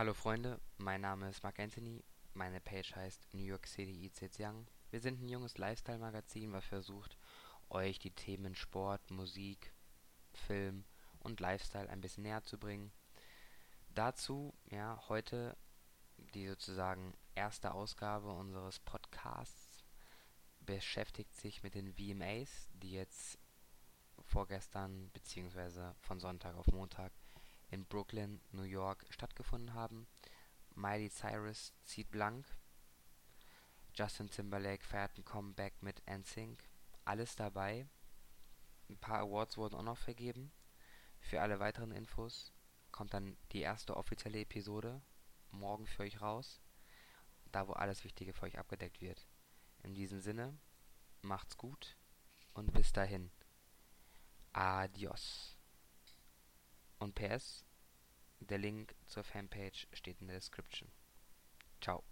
Hallo Freunde, mein Name ist Mark Anthony. Meine Page heißt New York City Eats It's Young. Wir sind ein junges Lifestyle-Magazin, was versucht, euch die Themen Sport, Musik, Film und Lifestyle ein bisschen näher zu bringen. Dazu, ja, heute die sozusagen erste Ausgabe unseres Podcasts beschäftigt sich mit den VMAs, die jetzt vorgestern bzw. von Sonntag auf Montag in Brooklyn, New York stattgefunden haben. Miley Cyrus zieht blank. Justin Timberlake feiert ein Comeback mit NSYNC. Alles dabei. Ein paar Awards wurden auch noch vergeben. Für alle weiteren Infos kommt dann die erste offizielle Episode morgen für euch raus. Da, wo alles Wichtige für euch abgedeckt wird. In diesem Sinne, macht's gut und bis dahin. Adios. Und PS, der Link zur Fanpage steht in der Description. Ciao.